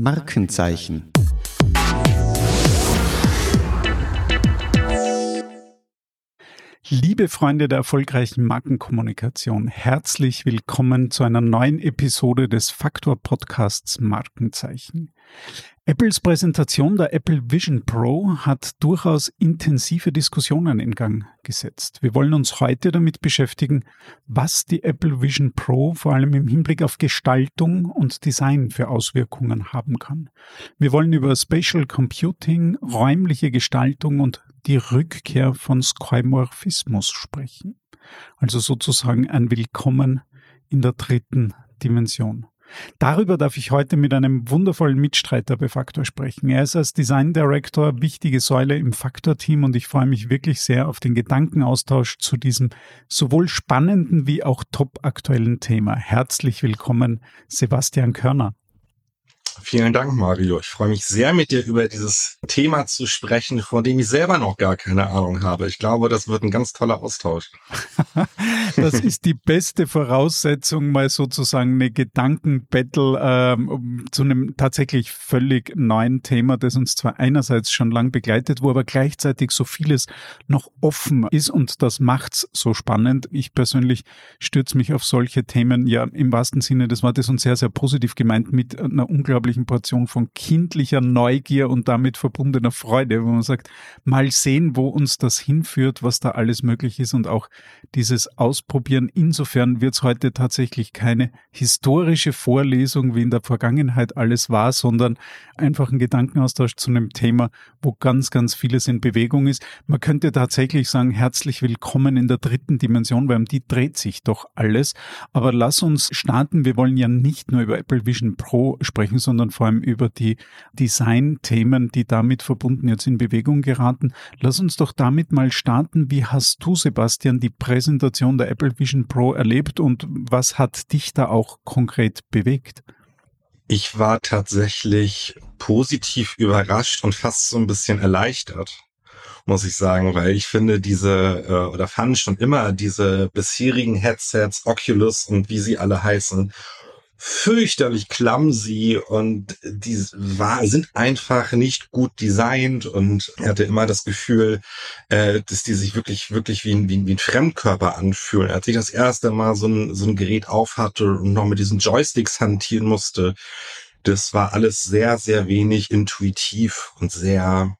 Markenzeichen. Liebe Freunde der erfolgreichen Markenkommunikation, herzlich willkommen zu einer neuen Episode des Faktor Podcasts Markenzeichen. Apples Präsentation der Apple Vision Pro hat durchaus intensive Diskussionen in Gang gesetzt. Wir wollen uns heute damit beschäftigen, was die Apple Vision Pro vor allem im Hinblick auf Gestaltung und Design für Auswirkungen haben kann. Wir wollen über Spatial Computing, räumliche Gestaltung und die Rückkehr von Skymorphismus sprechen. Also sozusagen ein Willkommen in der dritten Dimension. Darüber darf ich heute mit einem wundervollen Mitstreiter bei Faktor sprechen. Er ist als Design Director wichtige Säule im Faktor-Team und ich freue mich wirklich sehr auf den Gedankenaustausch zu diesem sowohl spannenden wie auch top aktuellen Thema. Herzlich willkommen, Sebastian Körner. Vielen Dank, Mario. Ich freue mich sehr, mit dir über dieses Thema zu sprechen, von dem ich selber noch gar keine Ahnung habe. Ich glaube, das wird ein ganz toller Austausch. das ist die beste Voraussetzung, mal sozusagen eine Gedankenbattle ähm, zu einem tatsächlich völlig neuen Thema, das uns zwar einerseits schon lang begleitet, wo aber gleichzeitig so vieles noch offen ist und das macht's so spannend. Ich persönlich stürze mich auf solche Themen ja im wahrsten Sinne des Wortes und sehr, sehr positiv gemeint mit einer unglaublichen unglaublichen Portion von kindlicher Neugier und damit verbundener Freude, wo man sagt, mal sehen, wo uns das hinführt, was da alles möglich ist und auch dieses Ausprobieren. Insofern wird es heute tatsächlich keine historische Vorlesung, wie in der Vergangenheit alles war, sondern einfach ein Gedankenaustausch zu einem Thema, wo ganz, ganz vieles in Bewegung ist. Man könnte tatsächlich sagen, herzlich willkommen in der dritten Dimension, weil um die dreht sich doch alles. Aber lass uns starten. Wir wollen ja nicht nur über Apple Vision Pro sprechen, sondern sondern vor allem über die Design-Themen, die damit verbunden jetzt in Bewegung geraten. Lass uns doch damit mal starten. Wie hast du, Sebastian, die Präsentation der Apple Vision Pro erlebt und was hat dich da auch konkret bewegt? Ich war tatsächlich positiv überrascht und fast so ein bisschen erleichtert muss ich sagen, weil ich finde diese äh, oder fand schon immer diese bisherigen Headsets, Oculus und wie sie alle heißen, fürchterlich clumsy und die war, sind einfach nicht gut designt und hatte immer das Gefühl, äh, dass die sich wirklich, wirklich wie ein, wie ein, wie ein Fremdkörper anfühlen. Als ich das erste Mal so ein, so ein Gerät auf hatte und noch mit diesen Joysticks hantieren musste, das war alles sehr, sehr wenig intuitiv und sehr,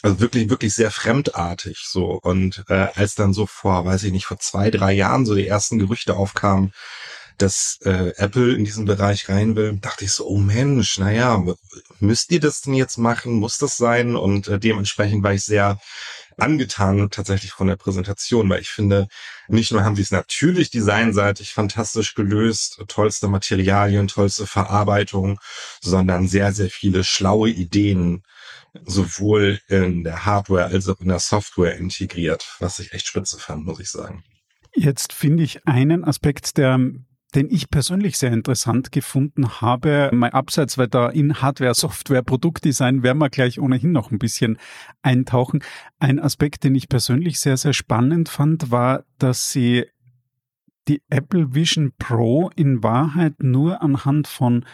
also wirklich, wirklich sehr fremdartig so. Und äh, als dann so vor, weiß ich nicht, vor zwei, drei Jahren so die ersten Gerüchte aufkamen, dass äh, Apple in diesen Bereich rein will, dachte ich so, oh Mensch, naja, müsst ihr das denn jetzt machen? Muss das sein? Und äh, dementsprechend war ich sehr angetan tatsächlich von der Präsentation, weil ich finde, nicht nur haben sie es natürlich designseitig fantastisch gelöst, tollste Materialien, tollste Verarbeitung, sondern sehr, sehr viele schlaue Ideen sowohl in der Hardware als auch in der Software integriert, was ich echt spitze fand, muss ich sagen. Jetzt finde ich einen Aspekt, der den ich persönlich sehr interessant gefunden habe, mal abseits, weil da in Hardware, Software, Produktdesign werden wir gleich ohnehin noch ein bisschen eintauchen. Ein Aspekt, den ich persönlich sehr, sehr spannend fand, war, dass sie die Apple Vision Pro in Wahrheit nur anhand von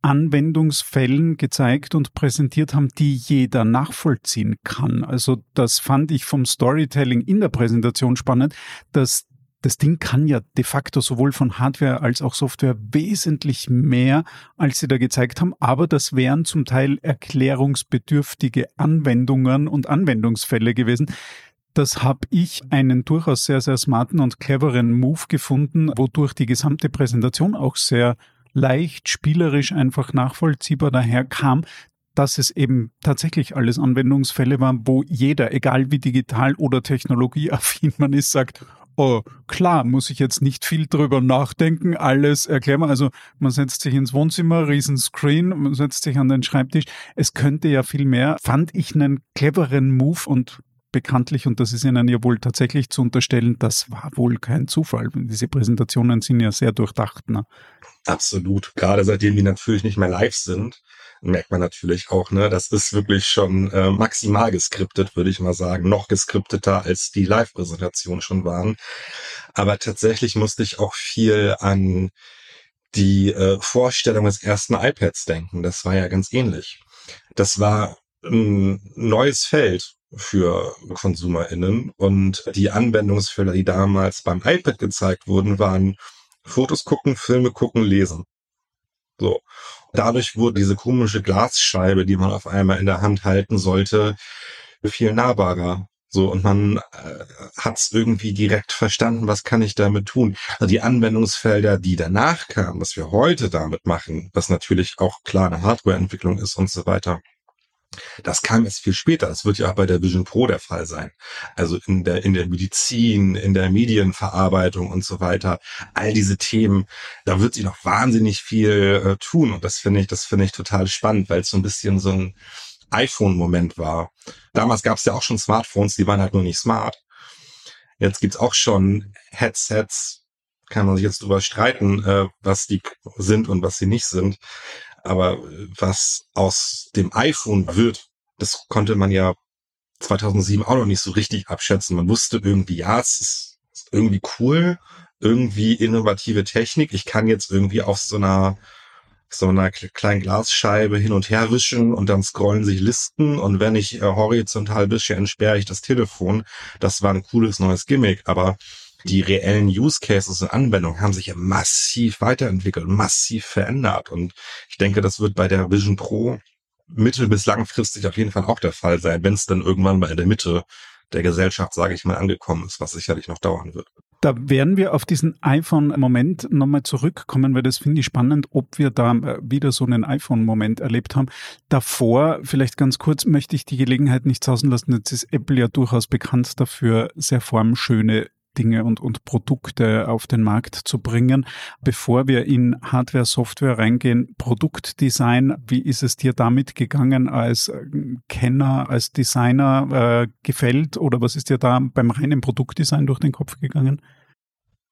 Anwendungsfällen gezeigt und präsentiert haben, die jeder nachvollziehen kann. Also das fand ich vom Storytelling in der Präsentation spannend, dass das Ding kann ja de facto sowohl von Hardware als auch Software wesentlich mehr, als sie da gezeigt haben, aber das wären zum Teil erklärungsbedürftige Anwendungen und Anwendungsfälle gewesen. Das habe ich einen durchaus sehr, sehr smarten und cleveren Move gefunden, wodurch die gesamte Präsentation auch sehr leicht, spielerisch, einfach nachvollziehbar daherkam, dass es eben tatsächlich alles Anwendungsfälle waren, wo jeder, egal wie digital oder technologieaffin man ist, sagt, oh, klar, muss ich jetzt nicht viel drüber nachdenken, alles erklären. Also man setzt sich ins Wohnzimmer, Riesenscreen, man setzt sich an den Schreibtisch. Es könnte ja viel mehr. Fand ich einen cleveren Move und bekanntlich, und das ist Ihnen ja wohl tatsächlich zu unterstellen, das war wohl kein Zufall. Diese Präsentationen sind ja sehr durchdacht. Ne? Absolut. Gerade seitdem die natürlich nicht mehr live sind, merkt man natürlich auch, ne, das ist wirklich schon äh, maximal geskriptet, würde ich mal sagen, noch geskripteter als die Live-Präsentation schon waren. Aber tatsächlich musste ich auch viel an die äh, Vorstellung des ersten iPads denken. Das war ja ganz ähnlich. Das war ein neues Feld für KonsumerInnen und die Anwendungsfälle, die damals beim iPad gezeigt wurden, waren Fotos gucken, Filme gucken, lesen. So. Dadurch wurde diese komische Glasscheibe, die man auf einmal in der Hand halten sollte, viel nahbarer. So, und man äh, hat es irgendwie direkt verstanden, was kann ich damit tun. Also die Anwendungsfelder, die danach kamen, was wir heute damit machen, was natürlich auch klar eine Hardwareentwicklung ist und so weiter, das kam erst viel später. Das wird ja auch bei der Vision Pro der Fall sein. Also in der, in der Medizin, in der Medienverarbeitung und so weiter. All diese Themen, da wird sich noch wahnsinnig viel äh, tun. Und das finde ich, das finde ich total spannend, weil es so ein bisschen so ein iPhone-Moment war. Damals gab es ja auch schon Smartphones, die waren halt nur nicht smart. Jetzt gibt's auch schon Headsets, kann man sich jetzt drüber streiten, äh, was die sind und was sie nicht sind. Aber was aus dem iPhone wird, das konnte man ja 2007 auch noch nicht so richtig abschätzen. Man wusste irgendwie, ja, es ist irgendwie cool, irgendwie innovative Technik. Ich kann jetzt irgendwie auf so einer so einer kleinen Glasscheibe hin und her wischen und dann scrollen sich Listen und wenn ich äh, horizontal wische, entsperre ich das Telefon. Das war ein cooles neues Gimmick, aber die reellen Use Cases und Anwendungen haben sich ja massiv weiterentwickelt, massiv verändert. Und ich denke, das wird bei der Vision Pro mittel- bis langfristig auf jeden Fall auch der Fall sein, wenn es dann irgendwann mal in der Mitte der Gesellschaft, sage ich mal, angekommen ist, was sicherlich noch dauern wird. Da werden wir auf diesen iPhone-Moment nochmal zurückkommen, weil das finde ich spannend, ob wir da äh, wieder so einen iPhone-Moment erlebt haben. Davor, vielleicht ganz kurz, möchte ich die Gelegenheit nicht sausen lassen. Jetzt ist Apple ja durchaus bekannt dafür, sehr formschöne Dinge und, und Produkte auf den Markt zu bringen. Bevor wir in Hardware, Software reingehen, Produktdesign, wie ist es dir damit gegangen als äh, Kenner, als Designer äh, gefällt oder was ist dir da beim reinen Produktdesign durch den Kopf gegangen?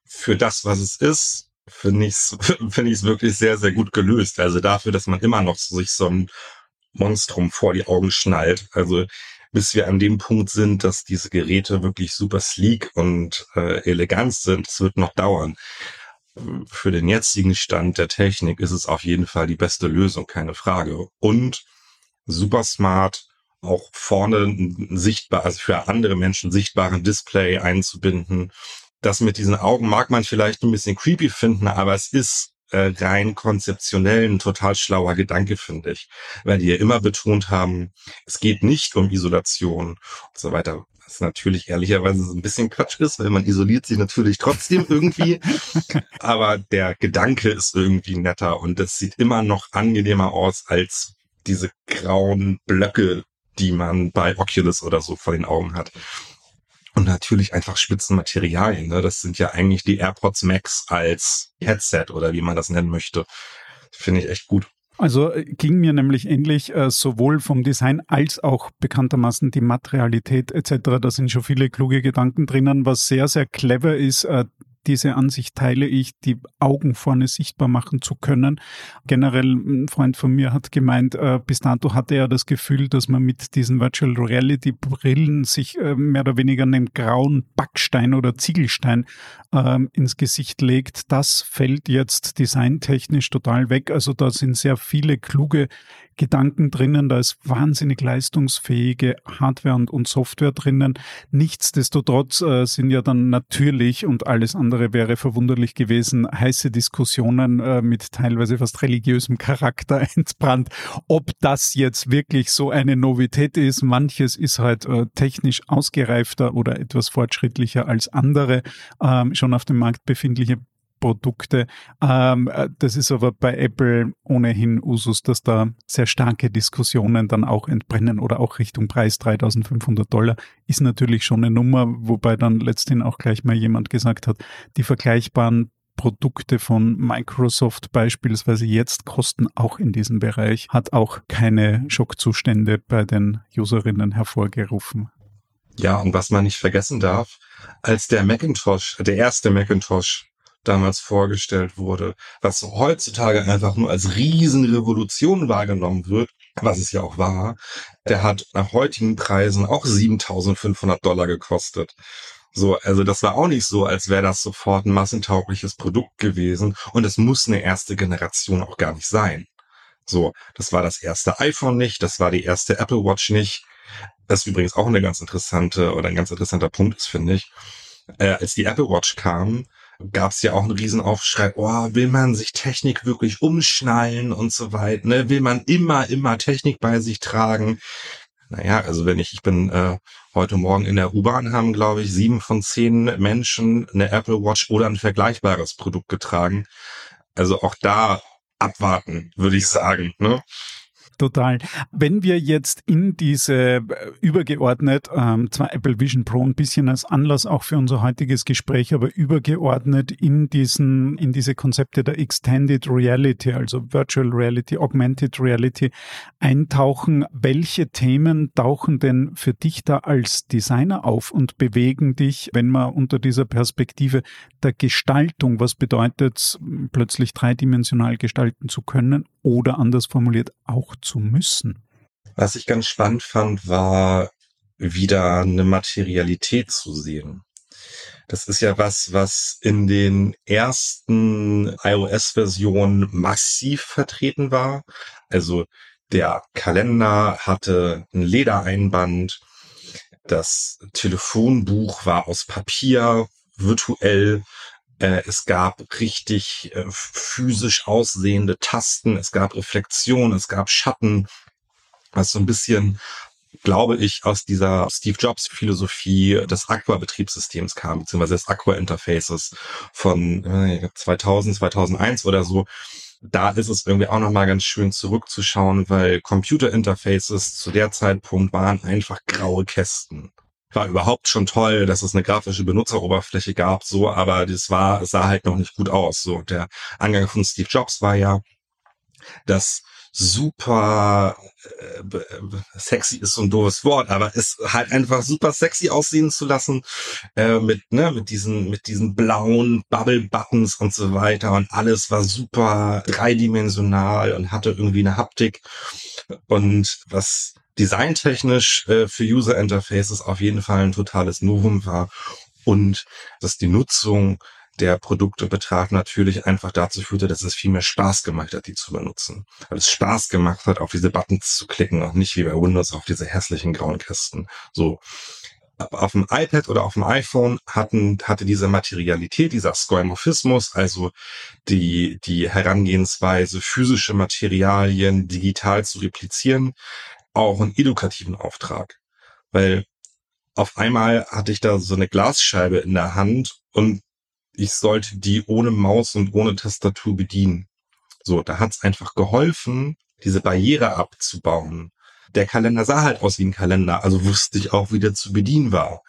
Für das, was es ist, finde ich es finde ich es wirklich sehr, sehr gut gelöst. Also dafür, dass man immer noch sich so ein Monstrum vor die Augen schnallt. Also bis wir an dem Punkt sind, dass diese Geräte wirklich super sleek und äh, elegant sind. Es wird noch dauern. Für den jetzigen Stand der Technik ist es auf jeden Fall die beste Lösung, keine Frage. Und super smart, auch vorne sichtbar, also für andere Menschen sichtbaren Display einzubinden. Das mit diesen Augen mag man vielleicht ein bisschen creepy finden, aber es ist äh, rein konzeptionell ein total schlauer Gedanke, finde ich. Weil die ja immer betont haben, es geht nicht um Isolation und so weiter. Was natürlich ehrlicherweise so ein bisschen Quatsch ist, weil man isoliert sich natürlich trotzdem irgendwie. Aber der Gedanke ist irgendwie netter und es sieht immer noch angenehmer aus als diese grauen Blöcke, die man bei Oculus oder so vor den Augen hat. Und natürlich einfach Spitzenmaterialien. Ne? Das sind ja eigentlich die AirPods Max als Headset oder wie man das nennen möchte. Finde ich echt gut. Also äh, ging mir nämlich ähnlich äh, sowohl vom Design als auch bekanntermaßen die Materialität etc. Da sind schon viele kluge Gedanken drinnen, was sehr, sehr clever ist. Äh, diese Ansicht teile ich, die Augen vorne sichtbar machen zu können. Generell ein Freund von mir hat gemeint, äh, bis dato hatte er das Gefühl, dass man mit diesen Virtual Reality Brillen sich äh, mehr oder weniger einen grauen Backstein oder Ziegelstein äh, ins Gesicht legt. Das fällt jetzt designtechnisch total weg. Also da sind sehr viele kluge Gedanken drinnen, da ist wahnsinnig leistungsfähige Hardware und, und Software drinnen. Nichtsdestotrotz äh, sind ja dann natürlich, und alles andere wäre verwunderlich gewesen, heiße Diskussionen äh, mit teilweise fast religiösem Charakter entbrannt, ob das jetzt wirklich so eine Novität ist. Manches ist halt äh, technisch ausgereifter oder etwas fortschrittlicher als andere ähm, schon auf dem Markt befindliche Produkte. Ähm, äh, das ist aber bei Apple ohnehin Usus, dass da sehr starke Diskussionen dann auch entbrennen oder auch Richtung Preis 3500 Dollar ist natürlich schon eine Nummer, wobei dann letztendlich auch gleich mal jemand gesagt hat, die vergleichbaren Produkte von Microsoft beispielsweise jetzt kosten auch in diesem Bereich, hat auch keine Schockzustände bei den Userinnen hervorgerufen. Ja, und was man nicht vergessen darf, als der Macintosh, der erste Macintosh damals vorgestellt wurde, was heutzutage einfach nur als Riesenrevolution wahrgenommen wird, was es ja auch war, der hat nach heutigen Preisen auch 7500 Dollar gekostet. So, also das war auch nicht so, als wäre das sofort ein massentaugliches Produkt gewesen. Und es muss eine erste Generation auch gar nicht sein. So, das war das erste iPhone nicht, das war die erste Apple Watch nicht. Das übrigens auch eine ganz interessante oder ein ganz interessanter Punkt ist, finde ich. Äh, als die Apple Watch kam, gab es ja auch einen Riesenaufschrei, oh, will man sich Technik wirklich umschnallen und so weiter, ne? Will man immer, immer Technik bei sich tragen? Naja, also wenn ich, ich bin äh, heute Morgen in der U-Bahn, haben, glaube ich, sieben von zehn Menschen eine Apple Watch oder ein vergleichbares Produkt getragen. Also auch da abwarten, würde ich sagen. Ne? Total. Wenn wir jetzt in diese äh, übergeordnet, ähm, zwar Apple Vision Pro ein bisschen als Anlass auch für unser heutiges Gespräch, aber übergeordnet in diesen, in diese Konzepte der Extended Reality, also Virtual Reality, Augmented Reality eintauchen, welche Themen tauchen denn für dich da als Designer auf und bewegen dich, wenn man unter dieser Perspektive der Gestaltung, was bedeutet plötzlich dreidimensional gestalten zu können oder anders formuliert auch zu müssen. Was ich ganz spannend fand, war wieder eine Materialität zu sehen. Das ist ja was, was in den ersten iOS-Versionen massiv vertreten war. Also der Kalender hatte ein Ledereinband. Das Telefonbuch war aus Papier, virtuell. Äh, es gab richtig äh, physisch aussehende Tasten, es gab Reflexion, es gab Schatten, was so ein bisschen, glaube ich, aus dieser Steve Jobs Philosophie des Aqua-Betriebssystems kam, beziehungsweise des Aqua-Interfaces von äh, 2000, 2001 oder so. Da ist es irgendwie auch nochmal ganz schön zurückzuschauen, weil Computer-Interfaces zu der Zeitpunkt waren einfach graue Kästen war überhaupt schon toll, dass es eine grafische Benutzeroberfläche gab, so, aber das war, sah halt noch nicht gut aus. So, der Angang von Steve Jobs war ja, dass super äh, sexy ist so ein doofes Wort, aber es halt einfach super sexy aussehen zu lassen äh, mit ne mit diesen mit diesen blauen Bubble Buttons und so weiter und alles war super dreidimensional und hatte irgendwie eine Haptik und was designtechnisch äh, für User Interfaces auf jeden Fall ein totales Novum war und dass die Nutzung der Produkte betraf, natürlich einfach dazu führte, dass es viel mehr Spaß gemacht hat, die zu benutzen. Weil es Spaß gemacht hat, auf diese Buttons zu klicken und nicht wie bei Windows auf diese hässlichen grauen Kästen. So. Auf dem iPad oder auf dem iPhone hatten, hatte diese Materialität, dieser Skeuomorphismus, also die, die Herangehensweise, physische Materialien digital zu replizieren, auch einen edukativen Auftrag. Weil auf einmal hatte ich da so eine Glasscheibe in der Hand und ich sollte die ohne Maus und ohne Tastatur bedienen. So, da hat's einfach geholfen, diese Barriere abzubauen. Der Kalender sah halt aus wie ein Kalender, also wusste ich auch, wie der zu bedienen war.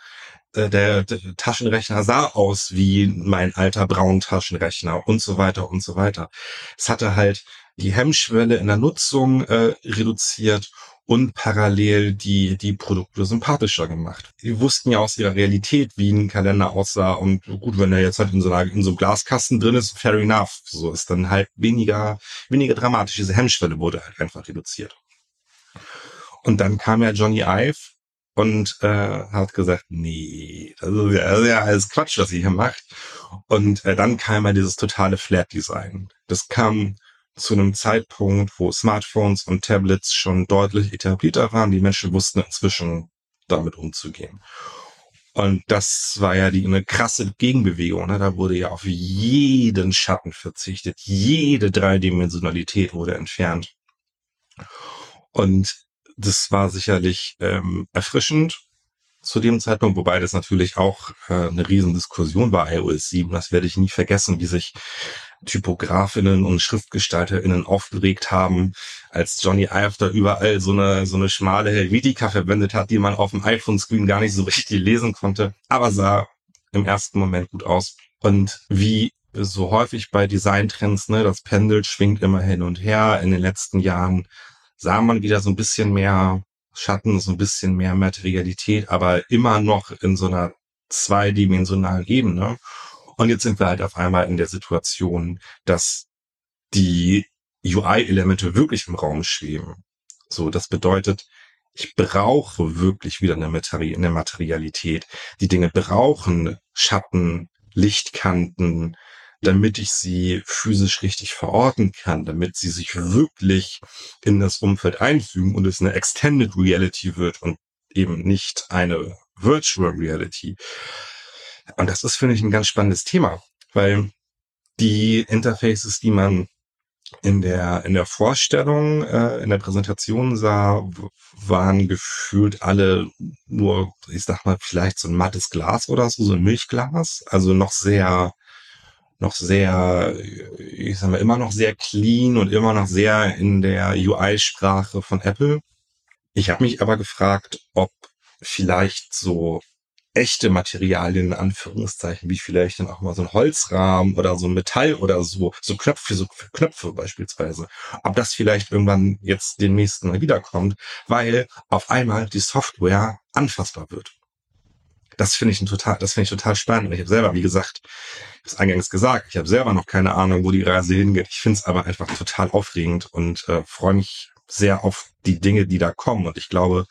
Äh, der, der Taschenrechner sah aus wie mein alter braun Taschenrechner und so weiter und so weiter. Es hatte halt die Hemmschwelle in der Nutzung äh, reduziert und parallel die, die Produkte sympathischer gemacht. Die wussten ja aus ihrer Realität, wie ein Kalender aussah und gut, wenn er jetzt halt in so, einer, in so einem Glaskasten drin ist, fair enough. So ist dann halt weniger, weniger dramatisch. Diese Hemmschwelle wurde halt einfach reduziert. Und dann kam ja Johnny Ive und äh, hat gesagt, nee, das ist ja, das ist ja alles Quatsch, was ihr hier macht. Und äh, dann kam ja dieses totale Flat Design. Das kam zu einem Zeitpunkt, wo Smartphones und Tablets schon deutlich etablierter waren. Die Menschen wussten inzwischen damit umzugehen. Und das war ja die, eine krasse Gegenbewegung. Ne? Da wurde ja auf jeden Schatten verzichtet. Jede Dreidimensionalität wurde entfernt. Und das war sicherlich ähm, erfrischend zu dem Zeitpunkt, wobei das natürlich auch äh, eine Riesendiskussion war, iOS 7. Das werde ich nie vergessen, wie sich Typografinnen und Schriftgestalterinnen aufgeregt haben, als Johnny Ive da überall so eine, so eine schmale Helvetica verwendet hat, die man auf dem iPhone-Screen gar nicht so richtig lesen konnte, aber sah im ersten Moment gut aus. Und wie so häufig bei Designtrends, ne, das Pendel schwingt immer hin und her. In den letzten Jahren sah man wieder so ein bisschen mehr Schatten, so ein bisschen mehr Materialität, aber immer noch in so einer zweidimensionalen Ebene. Und jetzt sind wir halt auf einmal in der Situation, dass die UI-Elemente wirklich im Raum schweben. So, das bedeutet, Ich brauche wirklich wieder eine, Materi eine Materialität. Die Dinge brauchen Schatten, Lichtkanten, damit ich sie physisch richtig verorten kann, damit sie sich wirklich in das Umfeld einfügen und es eine Extended Reality wird und eben nicht eine Virtual Reality. Und das ist, finde ich, ein ganz spannendes Thema, weil die Interfaces, die man in der in der Vorstellung, äh, in der Präsentation sah, waren gefühlt alle nur, ich sag mal, vielleicht so ein mattes Glas oder so, so ein Milchglas, also noch sehr noch sehr, ich sag mal, immer noch sehr clean und immer noch sehr in der UI-Sprache von Apple. Ich habe mich aber gefragt, ob vielleicht so echte Materialien in Anführungszeichen, wie vielleicht dann auch mal so ein Holzrahmen oder so ein Metall oder so, so Knöpfe, so Knöpfe beispielsweise. Ob das vielleicht irgendwann jetzt den nächsten Mal wiederkommt, weil auf einmal die Software anfassbar wird. Das finde ich ein total, das finde ich total spannend. Ich habe selber, wie gesagt, ich habe eingangs gesagt, ich habe selber noch keine Ahnung, wo die Reise hingeht. Ich finde es aber einfach total aufregend und äh, freue mich sehr auf die Dinge, die da kommen. Und ich glaube,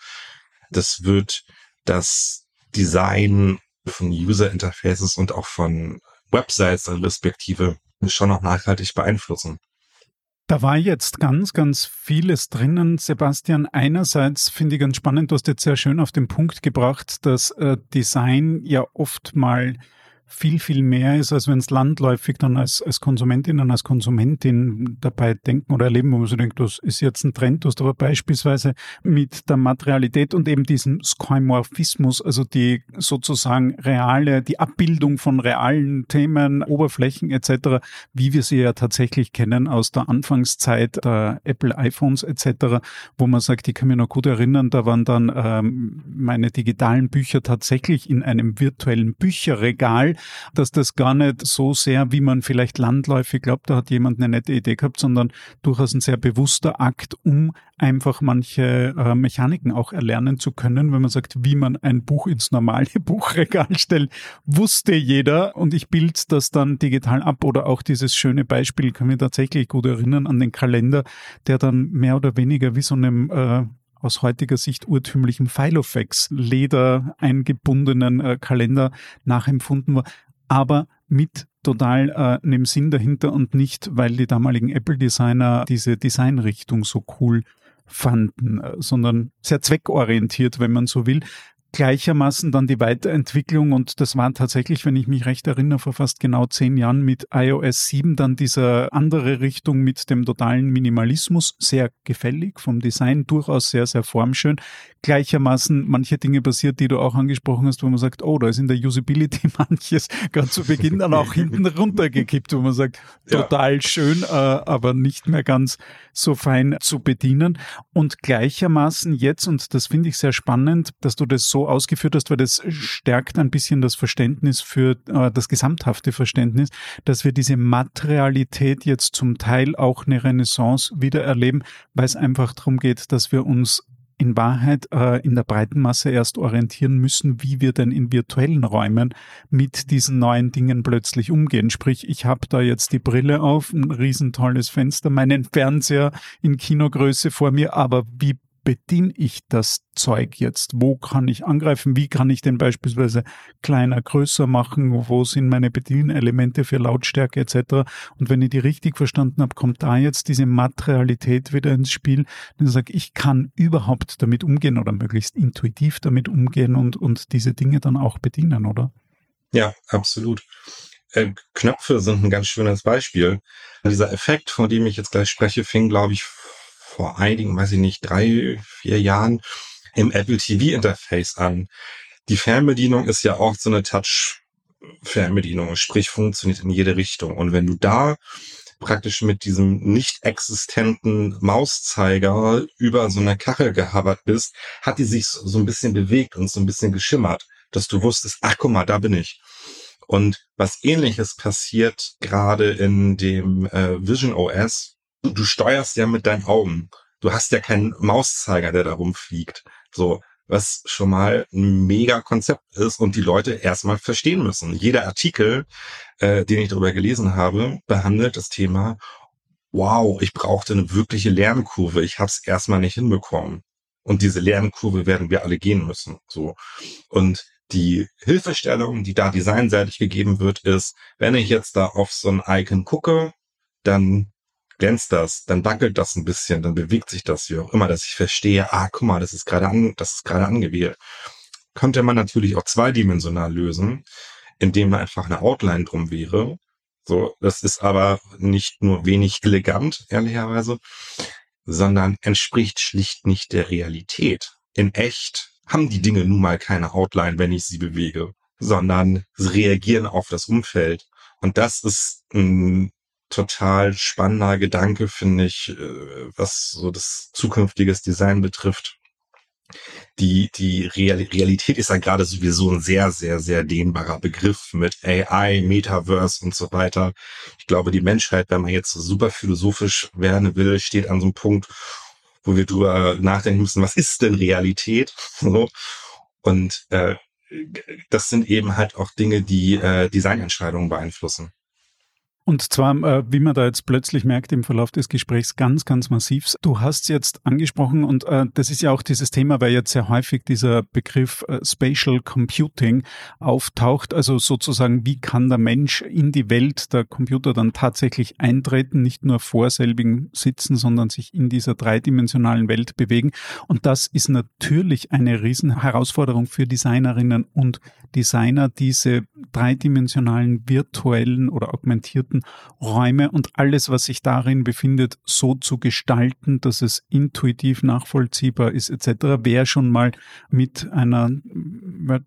das wird das Design von User Interfaces und auch von Websites respektive schon noch nachhaltig beeinflussen. Da war jetzt ganz, ganz vieles drinnen, Sebastian. Einerseits finde ich ganz spannend, du hast jetzt sehr schön auf den Punkt gebracht, dass äh, Design ja oft mal viel, viel mehr ist, als wenn es landläufig dann als, als Konsumentin und als Konsumentin dabei denken oder erleben, wo man so denkt, das ist jetzt ein Trend, du hast aber beispielsweise mit der Materialität und eben diesem Skymorphismus, also die sozusagen reale, die Abbildung von realen Themen, Oberflächen etc., wie wir sie ja tatsächlich kennen aus der Anfangszeit der Apple iPhones etc., wo man sagt, ich kann mich noch gut erinnern, da waren dann ähm, meine digitalen Bücher tatsächlich in einem virtuellen Bücherregal dass das gar nicht so sehr, wie man vielleicht landläufig glaubt, da hat jemand eine nette Idee gehabt, sondern durchaus ein sehr bewusster Akt, um einfach manche äh, Mechaniken auch erlernen zu können. Wenn man sagt, wie man ein Buch ins normale Buchregal stellt, wusste jeder und ich bild das dann digital ab oder auch dieses schöne Beispiel, kann mich tatsächlich gut erinnern an den Kalender, der dann mehr oder weniger wie so einem äh, aus heutiger Sicht urtümlichen Filofax Leder eingebundenen äh, Kalender nachempfunden war, aber mit total äh, einem Sinn dahinter und nicht, weil die damaligen Apple-Designer diese Designrichtung so cool fanden, äh, sondern sehr zweckorientiert, wenn man so will gleichermaßen dann die Weiterentwicklung und das war tatsächlich, wenn ich mich recht erinnere, vor fast genau zehn Jahren mit iOS 7 dann diese andere Richtung mit dem totalen Minimalismus, sehr gefällig vom Design, durchaus sehr, sehr formschön. Gleichermaßen manche Dinge passiert, die du auch angesprochen hast, wo man sagt, oh, da ist in der Usability manches gerade zu Beginn dann auch hinten runtergekippt, wo man sagt, total ja. schön, äh, aber nicht mehr ganz so fein zu bedienen. Und gleichermaßen jetzt, und das finde ich sehr spannend, dass du das so ausgeführt hast, weil das stärkt ein bisschen das Verständnis für äh, das gesamthafte Verständnis, dass wir diese Materialität jetzt zum Teil auch eine Renaissance wieder erleben, weil es einfach darum geht, dass wir uns in Wahrheit äh, in der breiten Masse erst orientieren müssen, wie wir denn in virtuellen Räumen mit diesen neuen Dingen plötzlich umgehen. Sprich, ich habe da jetzt die Brille auf, ein riesentolles Fenster, meinen Fernseher in Kinogröße vor mir, aber wie bediene ich das Zeug jetzt? Wo kann ich angreifen? Wie kann ich den beispielsweise kleiner, größer machen? Wo sind meine Bedienelemente für Lautstärke etc.? Und wenn ich die richtig verstanden habe, kommt da jetzt diese Materialität wieder ins Spiel. Dann sage ich, ich kann überhaupt damit umgehen oder möglichst intuitiv damit umgehen und, und diese Dinge dann auch bedienen, oder? Ja, absolut. Äh, Knöpfe sind ein ganz schönes Beispiel. Dieser Effekt, von dem ich jetzt gleich spreche, fing, glaube ich, vor einigen, weiß ich nicht, drei, vier Jahren im Apple TV Interface an. Die Fernbedienung ist ja auch so eine Touch-Fernbedienung, sprich funktioniert in jede Richtung. Und wenn du da praktisch mit diesem nicht existenten Mauszeiger über so einer Kachel gehabert bist, hat die sich so ein bisschen bewegt und so ein bisschen geschimmert, dass du wusstest, ach guck mal, da bin ich. Und was ähnliches passiert gerade in dem äh, Vision OS, du steuerst ja mit deinen Augen. Du hast ja keinen Mauszeiger, der da rumfliegt. So, was schon mal ein mega Konzept ist und die Leute erstmal verstehen müssen. Jeder Artikel, äh, den ich darüber gelesen habe, behandelt das Thema, wow, ich brauchte eine wirkliche Lernkurve. Ich habe es erstmal nicht hinbekommen. Und diese Lernkurve werden wir alle gehen müssen. So. Und die Hilfestellung, die da designseitig gegeben wird, ist, wenn ich jetzt da auf so ein Icon gucke, dann glänzt das, dann wackelt das ein bisschen, dann bewegt sich das, wie auch immer, dass ich verstehe, ah, guck mal, das ist gerade an, das ist gerade angewählt. Könnte man natürlich auch zweidimensional lösen, indem da einfach eine Outline drum wäre. So, das ist aber nicht nur wenig elegant, ehrlicherweise, sondern entspricht schlicht nicht der Realität. In echt haben die Dinge nun mal keine Outline, wenn ich sie bewege, sondern sie reagieren auf das Umfeld. Und das ist ein total spannender Gedanke, finde ich, äh, was so das zukünftiges Design betrifft. Die, die Realität ist ja gerade sowieso ein sehr, sehr, sehr dehnbarer Begriff mit AI, Metaverse und so weiter. Ich glaube, die Menschheit, wenn man jetzt so super philosophisch werden will, steht an so einem Punkt, wo wir drüber nachdenken müssen, was ist denn Realität? Und äh, das sind eben halt auch Dinge, die äh, Designentscheidungen beeinflussen. Und zwar, äh, wie man da jetzt plötzlich merkt im Verlauf des Gesprächs, ganz, ganz massiv. Du hast jetzt angesprochen, und äh, das ist ja auch dieses Thema, weil jetzt sehr häufig dieser Begriff äh, Spatial Computing auftaucht. Also sozusagen, wie kann der Mensch in die Welt der Computer dann tatsächlich eintreten, nicht nur vor selbigen sitzen, sondern sich in dieser dreidimensionalen Welt bewegen. Und das ist natürlich eine Riesenherausforderung für Designerinnen und Designer, diese dreidimensionalen virtuellen oder augmentierten gestalten, Räume und alles, was sich darin befindet, so zu gestalten, dass es intuitiv nachvollziehbar ist etc. Wer schon mal mit einer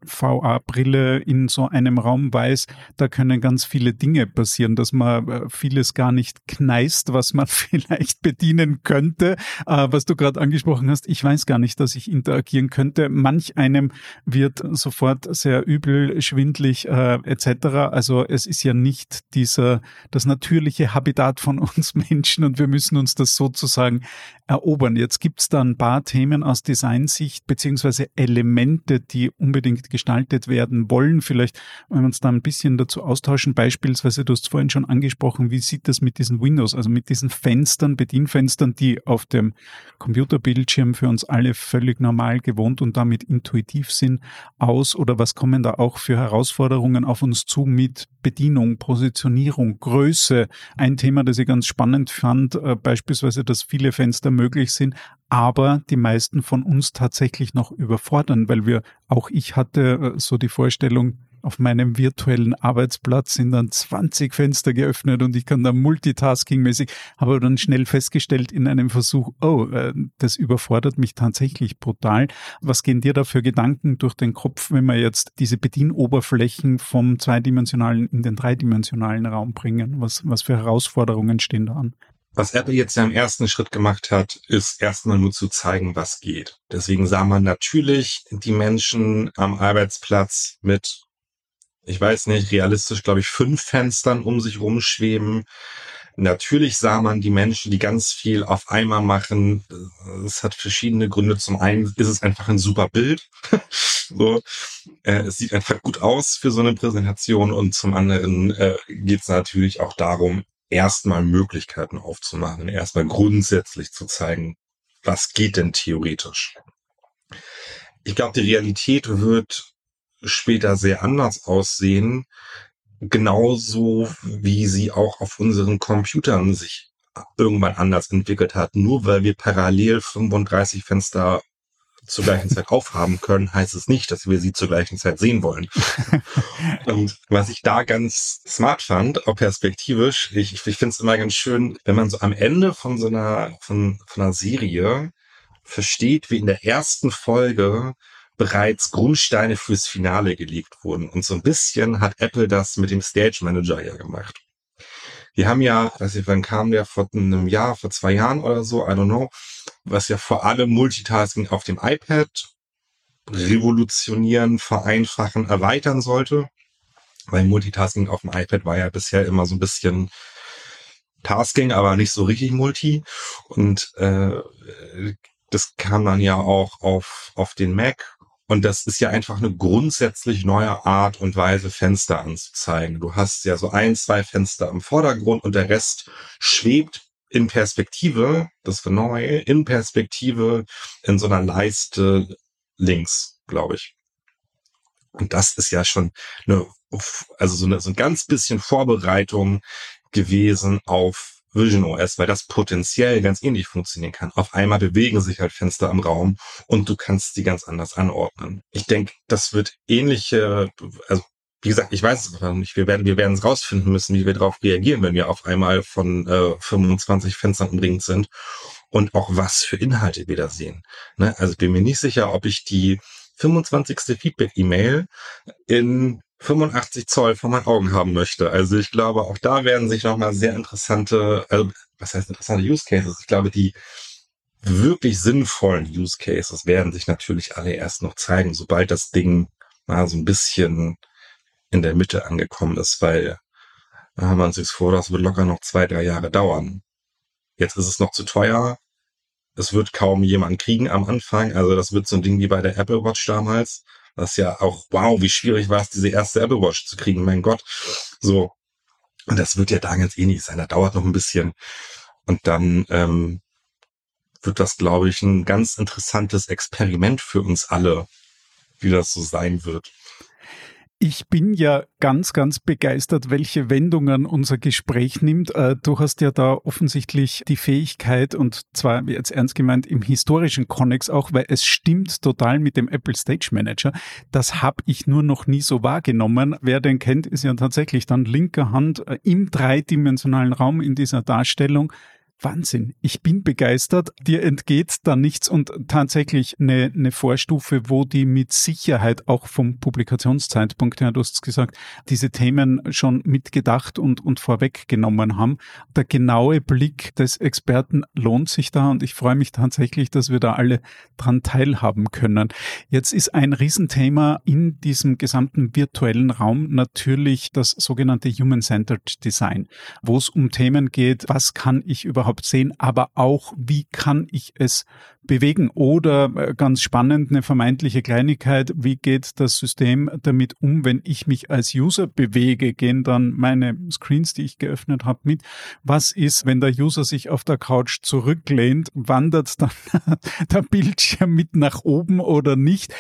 VA-Brille in so einem Raum weiß, da können ganz viele Dinge passieren, dass man äh, vieles gar nicht kneist, was man vielleicht bedienen könnte. Äh, was du gerade angesprochen hast, ich weiß gar nicht, dass ich interagieren könnte. Manch einem wird sofort sehr übel, schwindlig äh, etc. Also es ist ja nicht dieser das natürliche Habitat von uns Menschen und wir müssen uns das sozusagen erobern. Jetzt gibt es da ein paar Themen aus Designsicht beziehungsweise Elemente, die unbedingt gestaltet werden wollen. Vielleicht, wenn wir uns da ein bisschen dazu austauschen, beispielsweise, du hast vorhin schon angesprochen, wie sieht das mit diesen Windows, also mit diesen Fenstern, Bedienfenstern, die auf dem Computerbildschirm für uns alle völlig normal gewohnt und damit intuitiv sind, aus oder was kommen da auch für Herausforderungen auf uns zu mit Bedienung, Positionierung, Größe? Ein Thema, das ich ganz spannend fand, äh, beispielsweise, dass viele Fenster möglich sind, aber die meisten von uns tatsächlich noch überfordern, weil wir, auch ich hatte äh, so die Vorstellung, auf meinem virtuellen Arbeitsplatz sind dann 20 Fenster geöffnet und ich kann da multitaskingmäßig, habe dann schnell festgestellt in einem Versuch, oh, äh, das überfordert mich tatsächlich brutal. Was gehen dir da für Gedanken durch den Kopf, wenn wir jetzt diese Bedienoberflächen vom zweidimensionalen in den dreidimensionalen Raum bringen? Was, was für Herausforderungen stehen da an? Was Apple jetzt ja im ersten Schritt gemacht hat, ist erstmal nur zu zeigen, was geht. Deswegen sah man natürlich die Menschen am Arbeitsplatz mit, ich weiß nicht, realistisch, glaube ich, fünf Fenstern um sich rumschweben. Natürlich sah man die Menschen, die ganz viel auf einmal machen. Es hat verschiedene Gründe. Zum einen ist es einfach ein super Bild. so, äh, es sieht einfach gut aus für so eine Präsentation. Und zum anderen äh, geht es natürlich auch darum, erstmal Möglichkeiten aufzumachen, erstmal grundsätzlich zu zeigen, was geht denn theoretisch. Ich glaube, die Realität wird später sehr anders aussehen, genauso wie sie auch auf unseren Computern sich irgendwann anders entwickelt hat. Nur weil wir parallel 35 Fenster zur gleichen Zeit aufhaben können, heißt es nicht, dass wir sie zur gleichen Zeit sehen wollen. und was ich da ganz smart fand, auch perspektivisch, ich, ich finde es immer ganz schön, wenn man so am Ende von so einer, von, von einer Serie versteht, wie in der ersten Folge bereits Grundsteine fürs Finale gelegt wurden. Und so ein bisschen hat Apple das mit dem Stage Manager ja gemacht. Die haben ja, weiß ich, wann kam der, vor einem Jahr, vor zwei Jahren oder so, I don't know, was ja vor allem Multitasking auf dem iPad revolutionieren, vereinfachen, erweitern sollte. Weil Multitasking auf dem iPad war ja bisher immer so ein bisschen Tasking, aber nicht so richtig Multi. Und äh, das kam dann ja auch auf, auf den Mac und das ist ja einfach eine grundsätzlich neue Art und Weise, Fenster anzuzeigen. Du hast ja so ein, zwei Fenster im Vordergrund und der Rest schwebt in Perspektive, das war neu, in Perspektive in so einer Leiste links, glaube ich. Und das ist ja schon eine, also so, eine, so ein ganz bisschen Vorbereitung gewesen auf Vision OS, weil das potenziell ganz ähnlich funktionieren kann. Auf einmal bewegen sich halt Fenster im Raum und du kannst die ganz anders anordnen. Ich denke, das wird ähnliche, also wie gesagt, ich weiß es noch nicht. Wir werden, wir werden es rausfinden müssen, wie wir darauf reagieren, wenn wir auf einmal von äh, 25 Fenstern umringt sind und auch was für Inhalte wir da sehen. Ne? Also bin mir nicht sicher, ob ich die 25. Feedback-E-Mail in 85 Zoll vor meinen Augen haben möchte. Also ich glaube, auch da werden sich nochmal sehr interessante, also was heißt interessante Use Cases? Ich glaube, die wirklich sinnvollen Use Cases werden sich natürlich alle erst noch zeigen, sobald das Ding mal so ein bisschen in der Mitte angekommen ist, weil da haben wir uns jetzt vor, das wird locker noch zwei, drei Jahre dauern. Jetzt ist es noch zu teuer. Es wird kaum jemand kriegen am Anfang. Also das wird so ein Ding wie bei der Apple Watch damals. Das ist ja auch, wow, wie schwierig war es, diese erste Apple Watch zu kriegen, mein Gott. So. Und das wird ja da ganz ähnlich sein. Da dauert noch ein bisschen. Und dann ähm, wird das, glaube ich, ein ganz interessantes Experiment für uns alle, wie das so sein wird. Ich bin ja ganz, ganz begeistert, welche Wendungen unser Gespräch nimmt. Äh, du hast ja da offensichtlich die Fähigkeit und zwar jetzt ernst gemeint im historischen Connex auch, weil es stimmt total mit dem Apple Stage Manager. Das habe ich nur noch nie so wahrgenommen. Wer den kennt, ist ja tatsächlich dann linker Hand äh, im dreidimensionalen Raum in dieser Darstellung Wahnsinn. Ich bin begeistert. Dir entgeht da nichts und tatsächlich eine, eine Vorstufe, wo die mit Sicherheit auch vom Publikationszeitpunkt her, du hast gesagt, diese Themen schon mitgedacht und, und vorweggenommen haben. Der genaue Blick des Experten lohnt sich da und ich freue mich tatsächlich, dass wir da alle dran teilhaben können. Jetzt ist ein Riesenthema in diesem gesamten virtuellen Raum natürlich das sogenannte Human-Centered Design, wo es um Themen geht, was kann ich überhaupt überhaupt sehen, aber auch, wie kann ich es bewegen? Oder äh, ganz spannend, eine vermeintliche Kleinigkeit, wie geht das System damit um, wenn ich mich als User bewege? Gehen dann meine Screens, die ich geöffnet habe, mit? Was ist, wenn der User sich auf der Couch zurücklehnt? Wandert dann der Bildschirm mit nach oben oder nicht?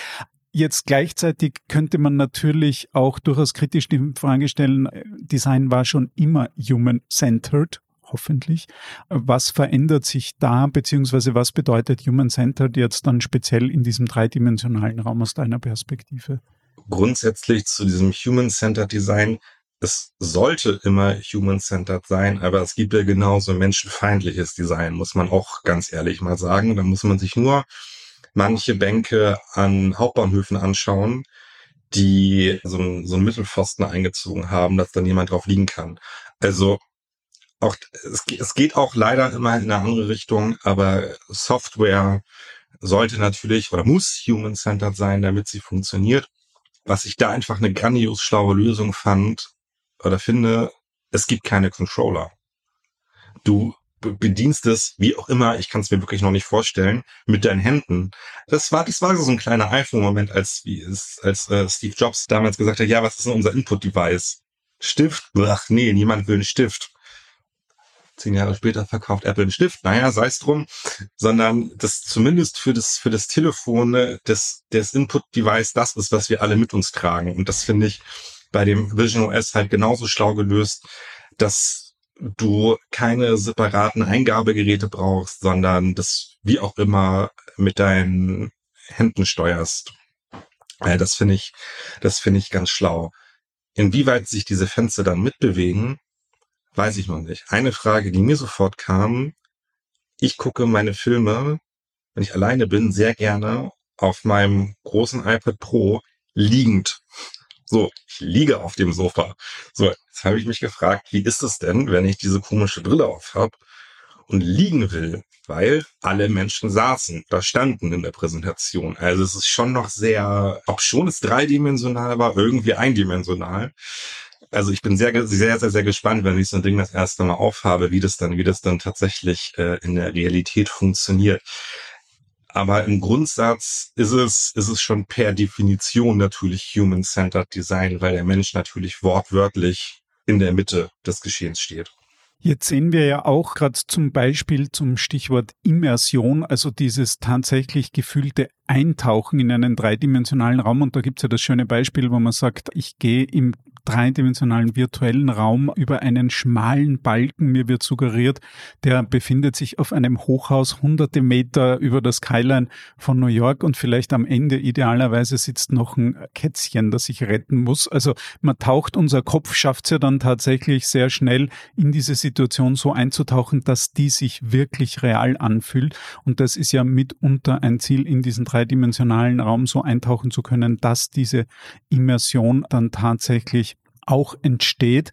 Jetzt gleichzeitig könnte man natürlich auch durchaus kritisch die Frage stellen, äh, Design war schon immer human-centered hoffentlich. Was verändert sich da, beziehungsweise was bedeutet Human-Centered jetzt dann speziell in diesem dreidimensionalen Raum aus deiner Perspektive? Grundsätzlich zu diesem Human-Centered Design es sollte immer human-centered sein, aber es gibt ja genauso menschenfeindliches Design, muss man auch ganz ehrlich mal sagen. Da muss man sich nur manche Bänke an Hauptbahnhöfen anschauen, die so, ein, so einen Mittelpfosten eingezogen haben, dass dann jemand drauf liegen kann. Also auch, es, es geht auch leider immer in eine andere Richtung, aber Software sollte natürlich oder muss human-centered sein, damit sie funktioniert. Was ich da einfach eine grandios schlaue Lösung fand oder finde, es gibt keine Controller. Du bedienst es, wie auch immer, ich kann es mir wirklich noch nicht vorstellen, mit deinen Händen. Das war, das war so ein kleiner iPhone-Moment, als, wie es, als äh, Steve Jobs damals gesagt hat, ja, was ist denn unser Input-Device? Stift? Ach nee, niemand will einen Stift zehn Jahre später verkauft Apple einen Stift, naja, sei es drum, sondern das zumindest für das, für das Telefon, das, das Input-Device das ist, was wir alle mit uns tragen. Und das finde ich bei dem Vision OS halt genauso schlau gelöst, dass du keine separaten Eingabegeräte brauchst, sondern das wie auch immer mit deinen Händen steuerst. Äh, das finde ich, das finde ich ganz schlau. Inwieweit sich diese Fenster dann mitbewegen, Weiß ich noch nicht. Eine Frage, die mir sofort kam. Ich gucke meine Filme, wenn ich alleine bin, sehr gerne auf meinem großen iPad Pro liegend. So, ich liege auf dem Sofa. So, jetzt habe ich mich gefragt, wie ist es denn, wenn ich diese komische Brille auf habe und liegen will? Weil alle Menschen saßen, da standen in der Präsentation. Also es ist schon noch sehr, ob schon es dreidimensional war, irgendwie eindimensional also ich bin sehr, sehr, sehr, sehr gespannt, wenn ich so ein Ding das erste Mal aufhabe, wie das dann, wie das dann tatsächlich äh, in der Realität funktioniert. Aber im Grundsatz ist es, ist es schon per Definition natürlich Human-Centered Design, weil der Mensch natürlich wortwörtlich in der Mitte des Geschehens steht. Jetzt sehen wir ja auch gerade zum Beispiel zum Stichwort Immersion, also dieses tatsächlich gefühlte Eintauchen in einen dreidimensionalen Raum. Und da gibt es ja das schöne Beispiel, wo man sagt, ich gehe im dreidimensionalen virtuellen Raum über einen schmalen Balken. Mir wird suggeriert, der befindet sich auf einem Hochhaus hunderte Meter über das Skyline von New York und vielleicht am Ende idealerweise sitzt noch ein Kätzchen, das ich retten muss. Also man taucht, unser Kopf schafft es ja dann tatsächlich sehr schnell in diese Situation so einzutauchen, dass die sich wirklich real anfühlt. Und das ist ja mitunter ein Ziel in diesen dreidimensionalen Raum so eintauchen zu können, dass diese Immersion dann tatsächlich auch entsteht.